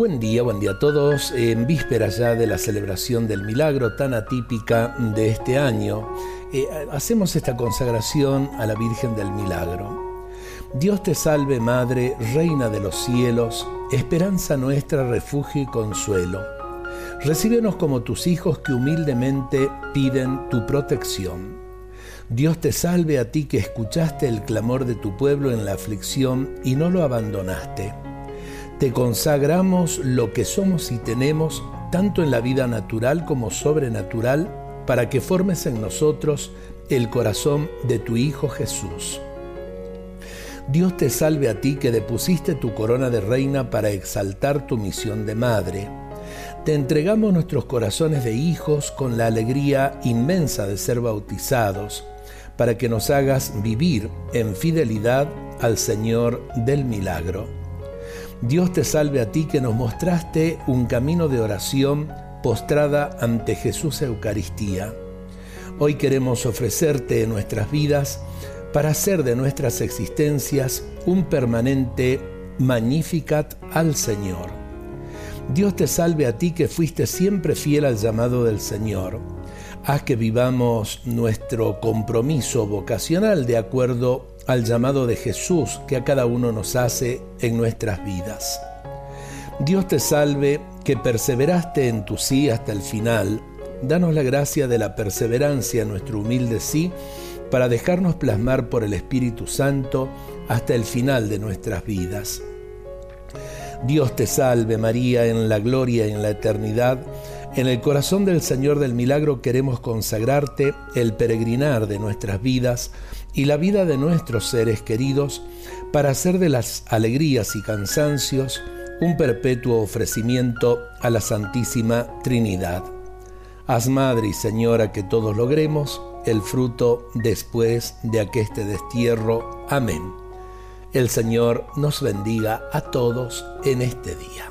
Buen día, buen día a todos. En víspera ya de la celebración del milagro tan atípica de este año, eh, hacemos esta consagración a la Virgen del Milagro. Dios te salve Madre, Reina de los cielos, esperanza nuestra, refugio y consuelo. Recíbenos como tus hijos que humildemente piden tu protección. Dios te salve a ti que escuchaste el clamor de tu pueblo en la aflicción y no lo abandonaste. Te consagramos lo que somos y tenemos, tanto en la vida natural como sobrenatural, para que formes en nosotros el corazón de tu Hijo Jesús. Dios te salve a ti que depusiste tu corona de reina para exaltar tu misión de madre. Te entregamos nuestros corazones de hijos con la alegría inmensa de ser bautizados, para que nos hagas vivir en fidelidad al Señor del milagro. Dios te salve a ti que nos mostraste un camino de oración postrada ante Jesús Eucaristía. Hoy queremos ofrecerte nuestras vidas para hacer de nuestras existencias un permanente magnificat al Señor. Dios te salve a ti que fuiste siempre fiel al llamado del Señor. Haz que vivamos nuestro compromiso vocacional de acuerdo al llamado de Jesús que a cada uno nos hace en nuestras vidas. Dios te salve, que perseveraste en tu sí hasta el final. Danos la gracia de la perseverancia en nuestro humilde sí para dejarnos plasmar por el Espíritu Santo hasta el final de nuestras vidas. Dios te salve María en la gloria y en la eternidad. En el corazón del Señor del Milagro queremos consagrarte el peregrinar de nuestras vidas y la vida de nuestros seres queridos para hacer de las alegrías y cansancios un perpetuo ofrecimiento a la Santísima Trinidad. Haz, Madre y Señora, que todos logremos el fruto después de aqueste destierro. Amén. El Señor nos bendiga a todos en este día.